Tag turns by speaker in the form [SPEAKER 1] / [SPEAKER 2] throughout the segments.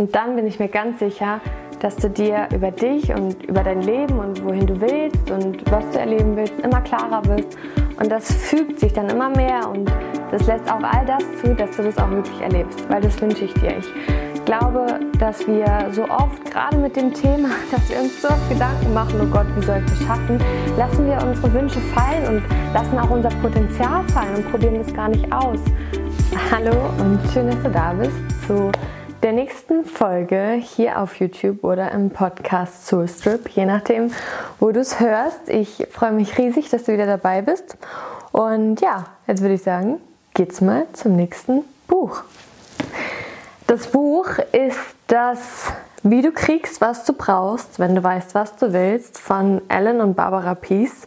[SPEAKER 1] Und dann bin ich mir ganz sicher, dass du dir über dich und über dein Leben und wohin du willst und was du erleben willst, immer klarer wirst. Und das fügt sich dann immer mehr und das lässt auch all das zu, dass du das auch wirklich erlebst, weil das wünsche ich dir. Ich glaube, dass wir so oft, gerade mit dem Thema, dass wir uns so oft Gedanken machen, oh Gott, wie soll ich das schaffen, lassen wir unsere Wünsche fallen und lassen auch unser Potenzial fallen und probieren das gar nicht aus. Hallo und schön, dass du da bist zu der nächsten Folge hier auf YouTube oder im Podcast Soul Strip, je nachdem, wo du es hörst. Ich freue mich riesig, dass du wieder dabei bist. Und ja, jetzt würde ich sagen, geht's mal zum nächsten Buch. Das Buch ist das Wie du kriegst, was du brauchst, wenn du weißt, was du willst, von Ellen und Barbara Peace.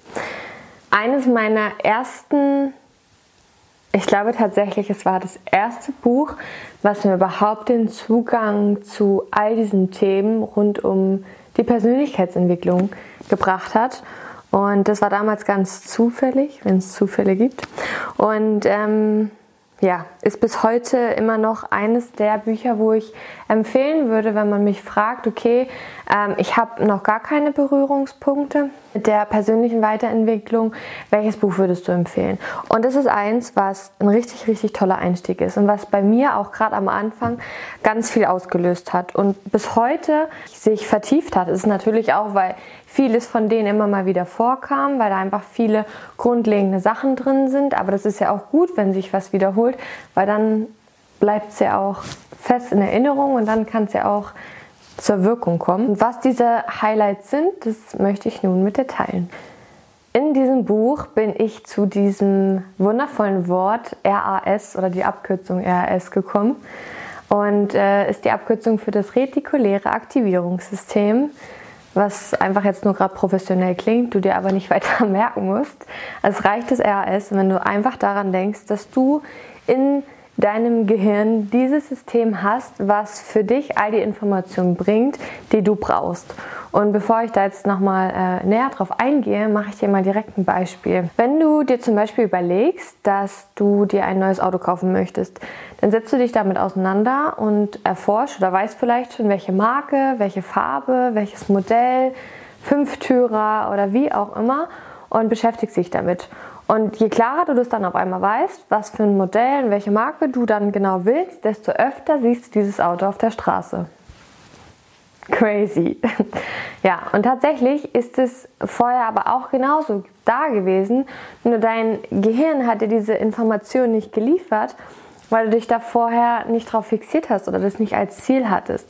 [SPEAKER 1] Eines meiner ersten ich glaube tatsächlich, es war das erste Buch, was mir überhaupt den Zugang zu all diesen Themen rund um die Persönlichkeitsentwicklung gebracht hat. Und das war damals ganz zufällig, wenn es Zufälle gibt. Und ähm, ja, ist bis heute immer noch eines der Bücher, wo ich empfehlen würde, wenn man mich fragt, okay, ähm, ich habe noch gar keine Berührungspunkte mit der persönlichen Weiterentwicklung, welches Buch würdest du empfehlen? Und das ist eins, was ein richtig, richtig toller Einstieg ist und was bei mir auch gerade am Anfang ganz viel ausgelöst hat und bis heute sich vertieft hat. Das ist natürlich auch, weil vieles von denen immer mal wieder vorkam, weil da einfach viele grundlegende Sachen drin sind. Aber das ist ja auch gut, wenn sich was wiederholt, weil dann bleibt es ja auch fest in Erinnerung und dann kann es ja auch zur Wirkung kommen. Und was diese Highlights sind, das möchte ich nun mit dir teilen. In diesem Buch bin ich zu diesem wundervollen Wort RAS oder die Abkürzung RAS gekommen und äh, ist die Abkürzung für das retikuläre Aktivierungssystem was einfach jetzt nur gerade professionell klingt, du dir aber nicht weiter merken musst. Es reicht das RAS, wenn du einfach daran denkst, dass du in deinem Gehirn dieses System hast, was für dich all die Informationen bringt, die du brauchst. Und bevor ich da jetzt nochmal äh, näher drauf eingehe, mache ich dir mal direkt ein Beispiel. Wenn du dir zum Beispiel überlegst, dass du dir ein neues Auto kaufen möchtest, dann setzt du dich damit auseinander und erforscht oder weißt vielleicht schon, welche Marke, welche Farbe, welches Modell, Fünftürer oder wie auch immer und beschäftigst dich damit. Und je klarer du das dann auf einmal weißt, was für ein Modell und welche Marke du dann genau willst, desto öfter siehst du dieses Auto auf der Straße. Crazy. ja, und tatsächlich ist es vorher aber auch genauso da gewesen. Nur dein Gehirn hat dir diese Information nicht geliefert, weil du dich da vorher nicht drauf fixiert hast oder das nicht als Ziel hattest.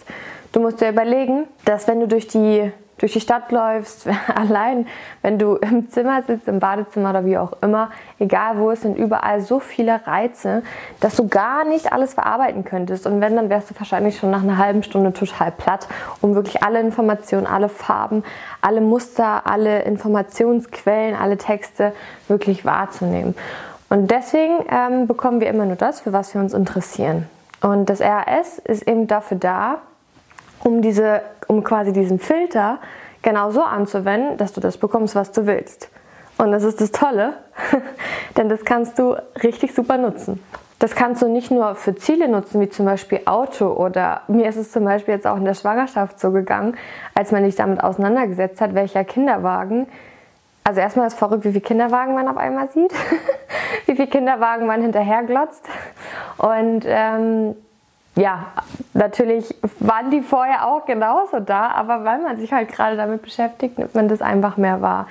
[SPEAKER 1] Du musst dir überlegen, dass wenn du durch die durch die Stadt läufst, allein wenn du im Zimmer sitzt, im Badezimmer oder wie auch immer, egal wo, es sind überall so viele Reize, dass du gar nicht alles verarbeiten könntest. Und wenn, dann wärst du wahrscheinlich schon nach einer halben Stunde total platt, um wirklich alle Informationen, alle Farben, alle Muster, alle Informationsquellen, alle Texte wirklich wahrzunehmen. Und deswegen ähm, bekommen wir immer nur das, für was wir uns interessieren. Und das RAS ist eben dafür da, um, diese, um quasi diesen Filter genau so anzuwenden, dass du das bekommst, was du willst. Und das ist das Tolle, denn das kannst du richtig super nutzen. Das kannst du nicht nur für Ziele nutzen, wie zum Beispiel Auto oder mir ist es zum Beispiel jetzt auch in der Schwangerschaft so gegangen, als man sich damit auseinandergesetzt hat, welcher Kinderwagen. Also erstmal ist verrückt, wie viele Kinderwagen man auf einmal sieht, wie viele Kinderwagen man hinterher glotzt. Und ähm, ja, natürlich waren die vorher auch genauso da, aber weil man sich halt gerade damit beschäftigt, nimmt man das einfach mehr wahr.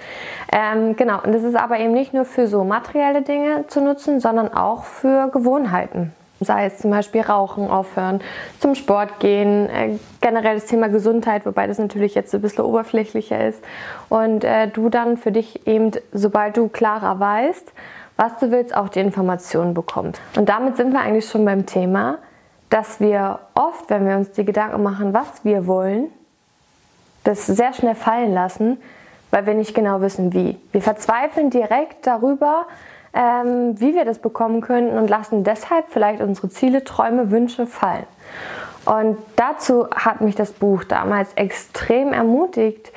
[SPEAKER 1] Ähm, genau, und das ist aber eben nicht nur für so materielle Dinge zu nutzen, sondern auch für Gewohnheiten. Sei es zum Beispiel Rauchen aufhören, zum Sport gehen, äh, generell das Thema Gesundheit, wobei das natürlich jetzt ein bisschen oberflächlicher ist. Und äh, du dann für dich eben, sobald du klarer weißt, was du willst, auch die Informationen bekommst. Und damit sind wir eigentlich schon beim Thema dass wir oft, wenn wir uns die Gedanken machen, was wir wollen, das sehr schnell fallen lassen, weil wir nicht genau wissen, wie. Wir verzweifeln direkt darüber, ähm, wie wir das bekommen könnten und lassen deshalb vielleicht unsere Ziele, Träume, Wünsche fallen. Und dazu hat mich das Buch damals extrem ermutigt,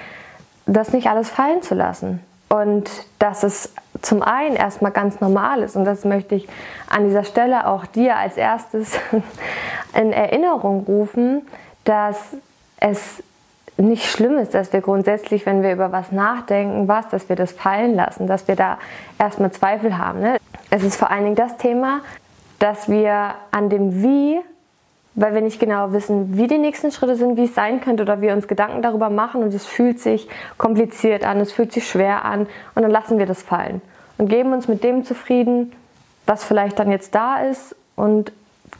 [SPEAKER 1] das nicht alles fallen zu lassen. Und dass es zum einen erstmal ganz normal ist, und das möchte ich an dieser Stelle auch dir als erstes in Erinnerung rufen, dass es nicht schlimm ist, dass wir grundsätzlich, wenn wir über was nachdenken, was, dass wir das fallen lassen, dass wir da erstmal Zweifel haben. Ne? Es ist vor allen Dingen das Thema, dass wir an dem Wie, weil wir nicht genau wissen, wie die nächsten Schritte sind, wie es sein könnte oder wir uns Gedanken darüber machen und es fühlt sich kompliziert an, es fühlt sich schwer an und dann lassen wir das fallen und geben uns mit dem zufrieden, was vielleicht dann jetzt da ist und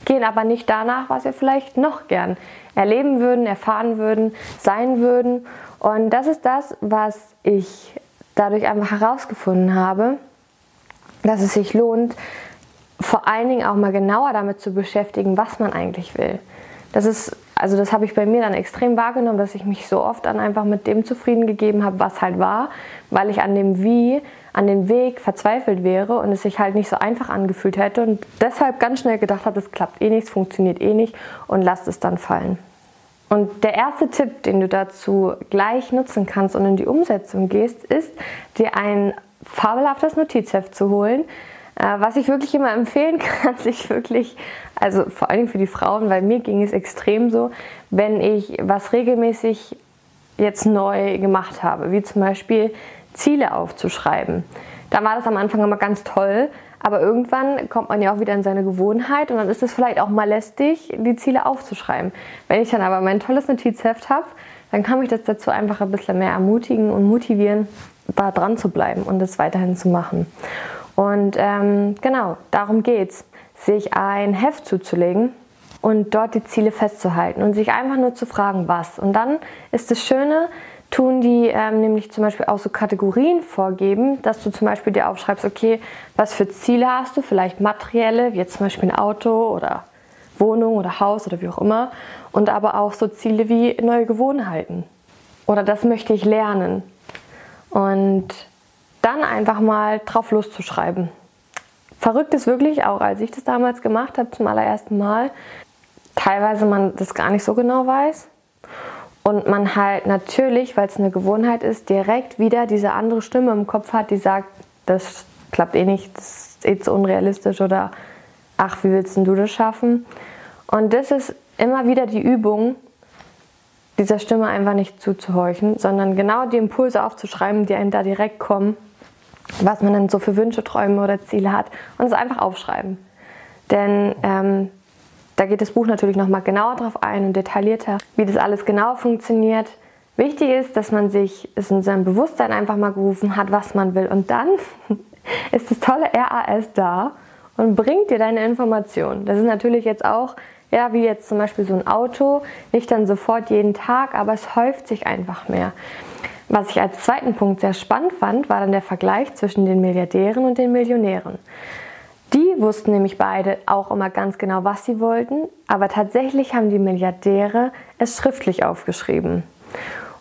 [SPEAKER 1] gehen aber nicht danach, was wir vielleicht noch gern erleben würden, erfahren würden, sein würden. Und das ist das, was ich dadurch einfach herausgefunden habe, dass es sich lohnt, vor allen Dingen auch mal genauer damit zu beschäftigen, was man eigentlich will. Das ist, also das habe ich bei mir dann extrem wahrgenommen, dass ich mich so oft dann einfach mit dem zufrieden gegeben habe, was halt war, weil ich an dem Wie an dem Weg verzweifelt wäre und es sich halt nicht so einfach angefühlt hätte und deshalb ganz schnell gedacht habe, es klappt eh nichts, funktioniert eh nicht und lasst es dann fallen. Und der erste Tipp, den du dazu gleich nutzen kannst und in die Umsetzung gehst, ist, dir ein fabelhaftes Notizheft zu holen. Äh, was ich wirklich immer empfehlen kann, sich wirklich, also vor allem für die Frauen, weil mir ging es extrem so, wenn ich was regelmäßig jetzt neu gemacht habe, wie zum Beispiel Ziele aufzuschreiben. Da war das am Anfang immer ganz toll, aber irgendwann kommt man ja auch wieder in seine Gewohnheit und dann ist es vielleicht auch mal lästig, die Ziele aufzuschreiben. Wenn ich dann aber mein tolles Notizheft habe, dann kann mich das dazu einfach ein bisschen mehr ermutigen und motivieren, da dran zu bleiben und es weiterhin zu machen. Und ähm, genau, darum geht es, sich ein Heft zuzulegen und dort die Ziele festzuhalten und sich einfach nur zu fragen, was. Und dann ist das Schöne, tun die ähm, nämlich zum Beispiel auch so Kategorien vorgeben, dass du zum Beispiel dir aufschreibst, okay, was für Ziele hast du, vielleicht materielle, wie jetzt zum Beispiel ein Auto oder Wohnung oder Haus oder wie auch immer, und aber auch so Ziele wie neue Gewohnheiten oder das möchte ich lernen. Und dann einfach mal drauf loszuschreiben. Verrückt ist wirklich auch, als ich das damals gemacht habe zum allerersten Mal, teilweise man das gar nicht so genau weiß und man halt natürlich, weil es eine Gewohnheit ist, direkt wieder diese andere Stimme im Kopf hat, die sagt, das klappt eh nicht, das ist eh zu unrealistisch oder ach, wie willst du das schaffen? Und das ist immer wieder die Übung, dieser Stimme einfach nicht zuzuhorchen, sondern genau die Impulse aufzuschreiben, die einem da direkt kommen, was man dann so für Wünsche, Träume oder Ziele hat und es einfach aufschreiben. Denn ähm, da geht das Buch natürlich nochmal genauer drauf ein und detaillierter, wie das alles genau funktioniert. Wichtig ist, dass man sich es in seinem Bewusstsein einfach mal gerufen hat, was man will. Und dann ist das tolle RAS da und bringt dir deine Informationen. Das ist natürlich jetzt auch, ja, wie jetzt zum Beispiel so ein Auto, nicht dann sofort jeden Tag, aber es häuft sich einfach mehr. Was ich als zweiten Punkt sehr spannend fand, war dann der Vergleich zwischen den Milliardären und den Millionären. Die wussten nämlich beide auch immer ganz genau, was sie wollten, aber tatsächlich haben die Milliardäre es schriftlich aufgeschrieben.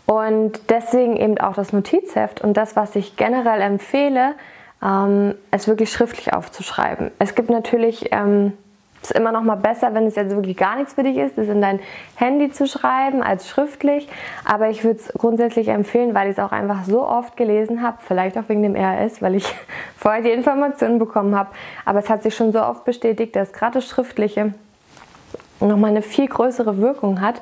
[SPEAKER 1] Und deswegen eben auch das Notizheft und das, was ich generell empfehle, ähm, es wirklich schriftlich aufzuschreiben. Es gibt natürlich ähm, ist immer noch mal besser, wenn es jetzt wirklich gar nichts für dich ist, es in dein Handy zu schreiben als schriftlich. Aber ich würde es grundsätzlich empfehlen, weil ich es auch einfach so oft gelesen habe, vielleicht auch wegen dem RS, weil ich vorher die Informationen bekommen habe. Aber es hat sich schon so oft bestätigt, dass gerade das Schriftliche nochmal eine viel größere Wirkung hat.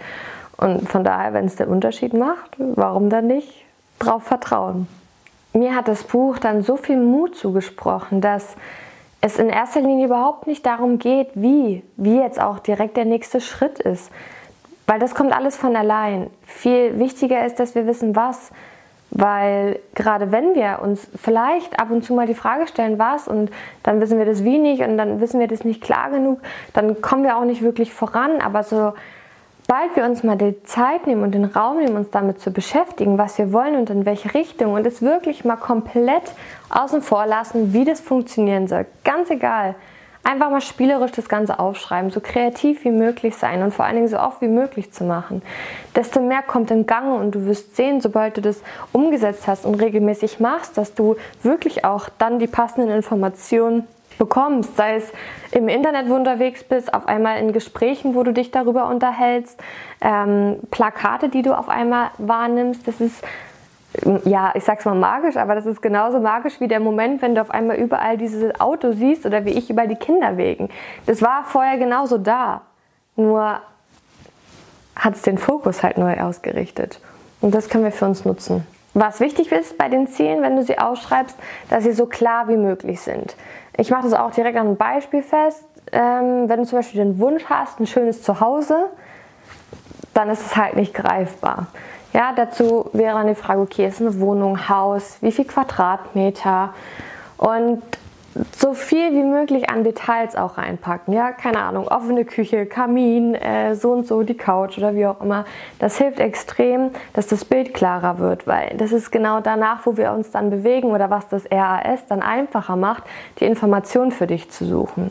[SPEAKER 1] Und von daher, wenn es den Unterschied macht, warum dann nicht drauf vertrauen? Mir hat das Buch dann so viel Mut zugesprochen, dass es in erster Linie überhaupt nicht darum geht, wie, wie jetzt auch direkt der nächste Schritt ist. Weil das kommt alles von allein. Viel wichtiger ist, dass wir wissen, was. Weil gerade wenn wir uns vielleicht ab und zu mal die Frage stellen, was, und dann wissen wir das wie nicht und dann wissen wir das nicht klar genug, dann kommen wir auch nicht wirklich voran. Aber so sobald wir uns mal die Zeit nehmen und den Raum nehmen, uns damit zu beschäftigen, was wir wollen und in welche Richtung und es wirklich mal komplett außen vor lassen, wie das funktionieren soll, ganz egal. Einfach mal spielerisch das Ganze aufschreiben, so kreativ wie möglich sein und vor allen Dingen so oft wie möglich zu machen. Desto mehr kommt in Gang und du wirst sehen, sobald du das umgesetzt hast und regelmäßig machst, dass du wirklich auch dann die passenden Informationen bekommst, sei es im Internet, wo du unterwegs bist, auf einmal in Gesprächen, wo du dich darüber unterhältst, ähm, Plakate, die du auf einmal wahrnimmst. Das ist, ja, ich sag's mal magisch, aber das ist genauso magisch wie der Moment, wenn du auf einmal überall dieses Auto siehst oder wie ich überall die Kinder wegen. Das war vorher genauso da. Nur hat es den Fokus halt neu ausgerichtet. Und das können wir für uns nutzen. Was wichtig ist bei den Zielen, wenn du sie ausschreibst, dass sie so klar wie möglich sind. Ich mache das auch direkt an einem Beispiel fest. Ähm, wenn du zum Beispiel den Wunsch hast, ein schönes Zuhause, dann ist es halt nicht greifbar. Ja, dazu wäre dann die Frage, okay, ist eine Wohnung, Haus, wie viel Quadratmeter? Und so viel wie möglich an Details auch reinpacken. Ja, keine Ahnung, offene Küche, Kamin, äh, so und so die Couch oder wie auch immer. Das hilft extrem, dass das Bild klarer wird, weil das ist genau danach, wo wir uns dann bewegen oder was das RAS dann einfacher macht, die Information für dich zu suchen.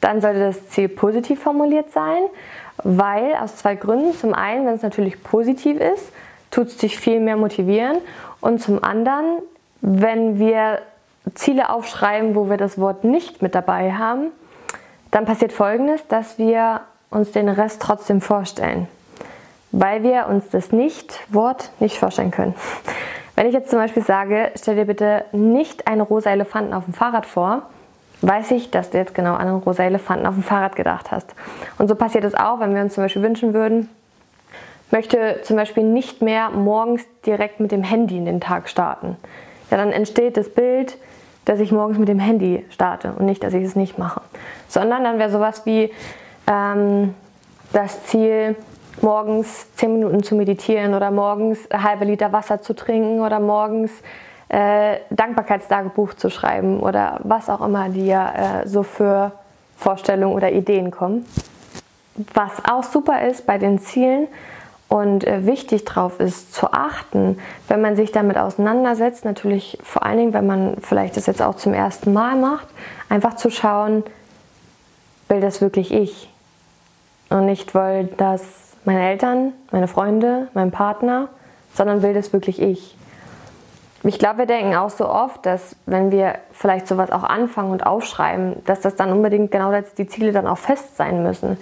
[SPEAKER 1] Dann sollte das Ziel positiv formuliert sein, weil aus zwei Gründen. Zum einen, wenn es natürlich positiv ist, tut es dich viel mehr motivieren und zum anderen, wenn wir Ziele aufschreiben, wo wir das Wort nicht mit dabei haben, dann passiert Folgendes, dass wir uns den Rest trotzdem vorstellen, weil wir uns das Nicht-Wort nicht vorstellen können. Wenn ich jetzt zum Beispiel sage, stell dir bitte nicht einen rosa Elefanten auf dem Fahrrad vor, weiß ich, dass du jetzt genau an einen rosa Elefanten auf dem Fahrrad gedacht hast. Und so passiert es auch, wenn wir uns zum Beispiel wünschen würden, möchte zum Beispiel nicht mehr morgens direkt mit dem Handy in den Tag starten. Ja, dann entsteht das Bild, dass ich morgens mit dem Handy starte und nicht, dass ich es nicht mache. Sondern dann wäre sowas wie ähm, das Ziel, morgens 10 Minuten zu meditieren oder morgens ein halbe Liter Wasser zu trinken oder morgens äh, Dankbarkeitstagebuch zu schreiben oder was auch immer dir äh, so für Vorstellungen oder Ideen kommen. Was auch super ist bei den Zielen, und äh, wichtig drauf ist zu achten, wenn man sich damit auseinandersetzt, natürlich vor allen Dingen, wenn man vielleicht das jetzt auch zum ersten Mal macht, einfach zu schauen, will das wirklich ich? Und nicht will das meine Eltern, meine Freunde, mein Partner, sondern will das wirklich ich? Ich glaube, wir denken auch so oft, dass wenn wir vielleicht sowas auch anfangen und aufschreiben, dass das dann unbedingt genau die Ziele dann auch fest sein müssen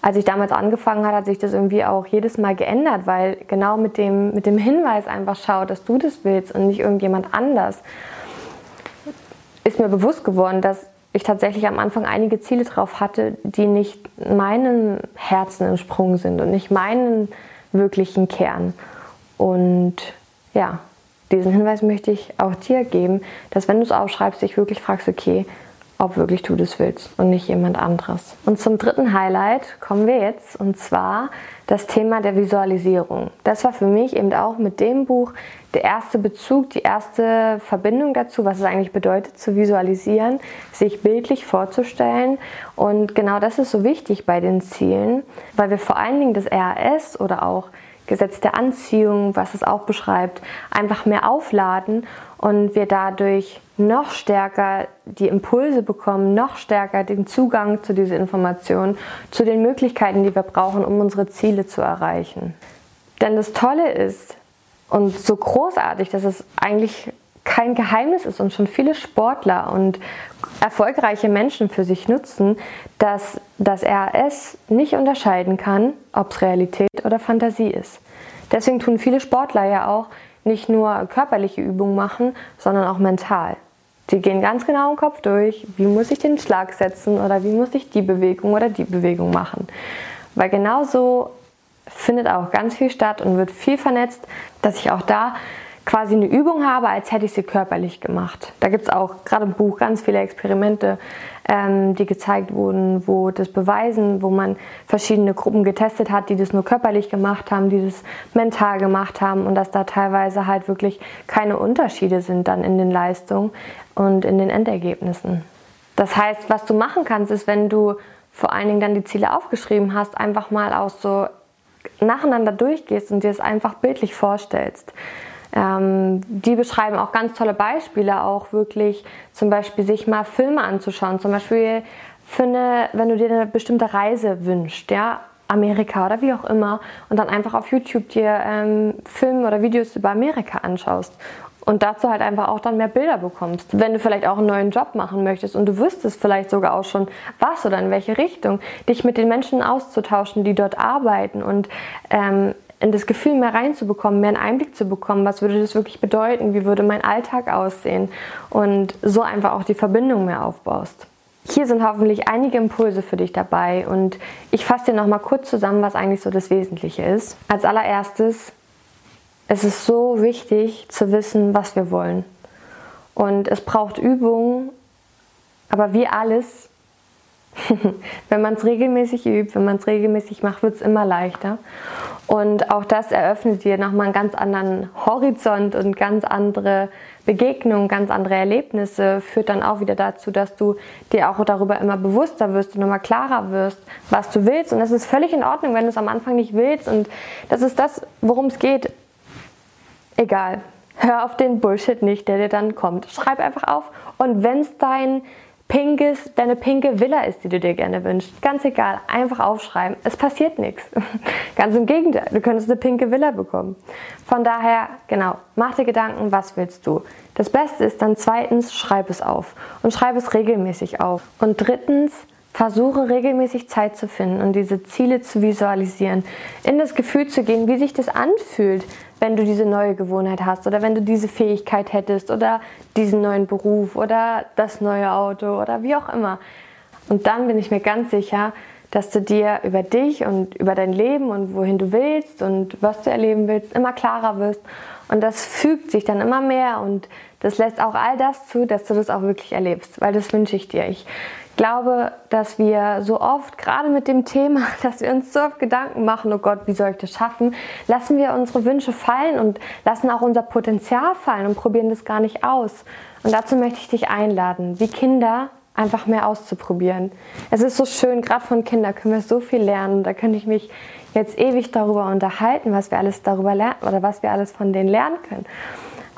[SPEAKER 1] als ich damals angefangen habe, hat sich das irgendwie auch jedes Mal geändert, weil genau mit dem, mit dem Hinweis einfach schau, dass du das willst und nicht irgendjemand anders, ist mir bewusst geworden, dass ich tatsächlich am Anfang einige Ziele drauf hatte, die nicht meinem Herzen entsprungen sind und nicht meinen wirklichen Kern. Und ja, diesen Hinweis möchte ich auch dir geben, dass wenn du es aufschreibst, dich wirklich fragst, okay, ob wirklich du das willst und nicht jemand anderes. Und zum dritten Highlight kommen wir jetzt und zwar das Thema der Visualisierung. Das war für mich eben auch mit dem Buch der erste Bezug, die erste Verbindung dazu, was es eigentlich bedeutet zu visualisieren, sich bildlich vorzustellen. Und genau das ist so wichtig bei den Zielen, weil wir vor allen Dingen das RAS oder auch Gesetz der Anziehung, was es auch beschreibt, einfach mehr aufladen und wir dadurch noch stärker die Impulse bekommen, noch stärker den Zugang zu dieser Information, zu den Möglichkeiten, die wir brauchen, um unsere Ziele zu erreichen. Denn das Tolle ist und so großartig, dass es eigentlich kein Geheimnis ist und schon viele Sportler und erfolgreiche Menschen für sich nutzen, dass das RAS nicht unterscheiden kann, ob es Realität oder Fantasie ist. Deswegen tun viele Sportler ja auch nicht nur körperliche Übungen machen, sondern auch mental. Die gehen ganz genau im Kopf durch, wie muss ich den Schlag setzen oder wie muss ich die Bewegung oder die Bewegung machen. Weil genau so findet auch ganz viel statt und wird viel vernetzt, dass ich auch da quasi eine Übung habe, als hätte ich sie körperlich gemacht. Da gibt es auch gerade im Buch ganz viele Experimente, ähm, die gezeigt wurden, wo das beweisen, wo man verschiedene Gruppen getestet hat, die das nur körperlich gemacht haben, die das mental gemacht haben und dass da teilweise halt wirklich keine Unterschiede sind dann in den Leistungen und in den Endergebnissen. Das heißt, was du machen kannst, ist, wenn du vor allen Dingen dann die Ziele aufgeschrieben hast, einfach mal auch so nacheinander durchgehst und dir es einfach bildlich vorstellst. Ähm, die beschreiben auch ganz tolle Beispiele, auch wirklich zum Beispiel sich mal Filme anzuschauen. Zum Beispiel für eine, wenn du dir eine bestimmte Reise wünschst, ja, Amerika oder wie auch immer, und dann einfach auf YouTube dir ähm, Filme oder Videos über Amerika anschaust und dazu halt einfach auch dann mehr Bilder bekommst. Wenn du vielleicht auch einen neuen Job machen möchtest und du wüsstest vielleicht sogar auch schon was oder in welche Richtung, dich mit den Menschen auszutauschen, die dort arbeiten und ähm, in das Gefühl mehr reinzubekommen, mehr einen Einblick zu bekommen, was würde das wirklich bedeuten, wie würde mein Alltag aussehen und so einfach auch die Verbindung mehr aufbaust. hier sind hoffentlich einige Impulse für dich dabei und ich fasse dir nochmal kurz zusammen, was eigentlich so das Wesentliche ist. Als allererstes, es ist so wichtig zu wissen, was wir wollen. Und es braucht Übung, aber wie alles, wenn man es regelmäßig übt, wenn man es regelmäßig macht, wird es immer leichter. Und auch das eröffnet dir nochmal einen ganz anderen Horizont und ganz andere Begegnungen, ganz andere Erlebnisse, führt dann auch wieder dazu, dass du dir auch darüber immer bewusster wirst und immer klarer wirst, was du willst. Und es ist völlig in Ordnung, wenn du es am Anfang nicht willst. Und das ist das, worum es geht. Egal. Hör auf den Bullshit nicht, der dir dann kommt. Schreib einfach auf. Und wenn es dein pinkes, deine pinke Villa ist, die du dir gerne wünschst. Ganz egal, einfach aufschreiben. Es passiert nichts. Ganz im Gegenteil, du könntest eine pinke Villa bekommen. Von daher, genau, mach dir Gedanken, was willst du. Das Beste ist dann zweitens, schreib es auf und schreib es regelmäßig auf. Und drittens, Versuche regelmäßig Zeit zu finden und diese Ziele zu visualisieren, in das Gefühl zu gehen, wie sich das anfühlt, wenn du diese neue Gewohnheit hast oder wenn du diese Fähigkeit hättest oder diesen neuen Beruf oder das neue Auto oder wie auch immer. Und dann bin ich mir ganz sicher, dass du dir über dich und über dein Leben und wohin du willst und was du erleben willst, immer klarer wirst. Und das fügt sich dann immer mehr und das lässt auch all das zu, dass du das auch wirklich erlebst, weil das wünsche ich dir. Ich glaube, dass wir so oft, gerade mit dem Thema, dass wir uns so oft Gedanken machen, oh Gott, wie soll ich das schaffen, lassen wir unsere Wünsche fallen und lassen auch unser Potenzial fallen und probieren das gar nicht aus. Und dazu möchte ich dich einladen, wie Kinder einfach mehr auszuprobieren. Es ist so schön, gerade von Kindern können wir so viel lernen. Da könnte ich mich jetzt ewig darüber unterhalten, was wir alles darüber lernen oder was wir alles von denen lernen können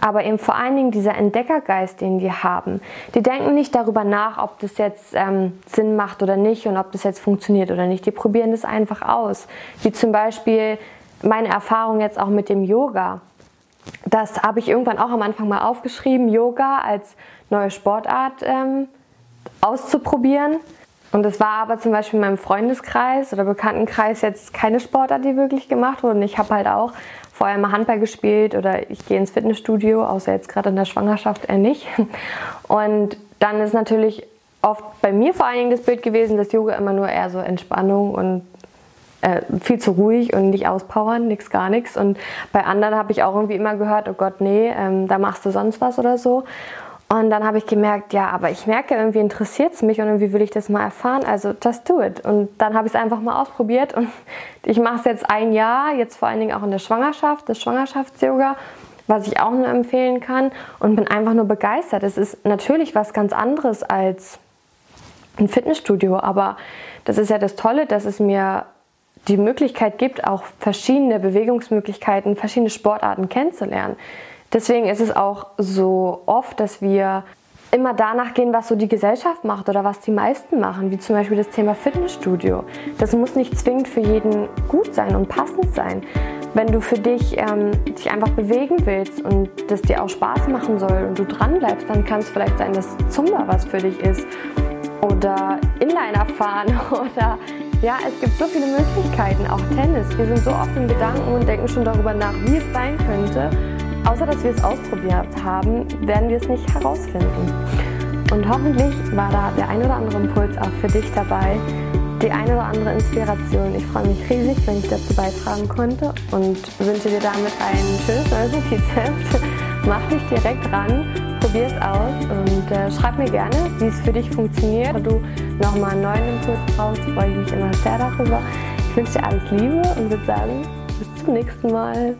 [SPEAKER 1] aber eben vor allen Dingen dieser Entdeckergeist, den die haben. Die denken nicht darüber nach, ob das jetzt ähm, Sinn macht oder nicht und ob das jetzt funktioniert oder nicht. Die probieren das einfach aus. Wie zum Beispiel meine Erfahrung jetzt auch mit dem Yoga. Das habe ich irgendwann auch am Anfang mal aufgeschrieben, Yoga als neue Sportart ähm, auszuprobieren. Und es war aber zum Beispiel in meinem Freundeskreis oder Bekanntenkreis jetzt keine Sportart, die wirklich gemacht wurde. Und ich habe halt auch vorher mal Handball gespielt oder ich gehe ins Fitnessstudio, außer jetzt gerade in der Schwangerschaft eher nicht. Und dann ist natürlich oft bei mir vor allen Dingen das Bild gewesen, dass Yoga immer nur eher so Entspannung und äh, viel zu ruhig und nicht auspowern, nichts gar nichts. Und bei anderen habe ich auch irgendwie immer gehört, oh Gott, nee, ähm, da machst du sonst was oder so. Und dann habe ich gemerkt, ja, aber ich merke, irgendwie interessiert es mich und irgendwie will ich das mal erfahren, also just do it. Und dann habe ich es einfach mal ausprobiert und ich mache es jetzt ein Jahr, jetzt vor allen Dingen auch in der Schwangerschaft, das Schwangerschafts-Yoga, was ich auch nur empfehlen kann und bin einfach nur begeistert. Es ist natürlich was ganz anderes als ein Fitnessstudio, aber das ist ja das Tolle, dass es mir die Möglichkeit gibt, auch verschiedene Bewegungsmöglichkeiten, verschiedene Sportarten kennenzulernen. Deswegen ist es auch so oft, dass wir immer danach gehen, was so die Gesellschaft macht oder was die meisten machen, wie zum Beispiel das Thema Fitnessstudio. Das muss nicht zwingend für jeden gut sein und passend sein. Wenn du für dich ähm, dich einfach bewegen willst und das dir auch Spaß machen soll und du dran bleibst, dann kann es vielleicht sein, dass Zumba was für dich ist oder Inliner fahren oder ja, es gibt so viele Möglichkeiten, auch Tennis. Wir sind so oft in Gedanken und denken schon darüber nach, wie es sein könnte. Außer dass wir es ausprobiert haben, werden wir es nicht herausfinden. Und hoffentlich war da der ein oder andere Impuls auch für dich dabei, die eine oder andere Inspiration. Ich freue mich riesig, wenn ich dazu beitragen konnte und wünsche dir damit ein schönes neues Notizheft. Mach dich direkt ran, probier es aus und äh, schreib mir gerne, wie es für dich funktioniert. Wenn du nochmal einen neuen Impuls brauchst, freue ich mich immer sehr darüber. Ich wünsche dir alles Liebe und würde sagen, bis zum nächsten Mal.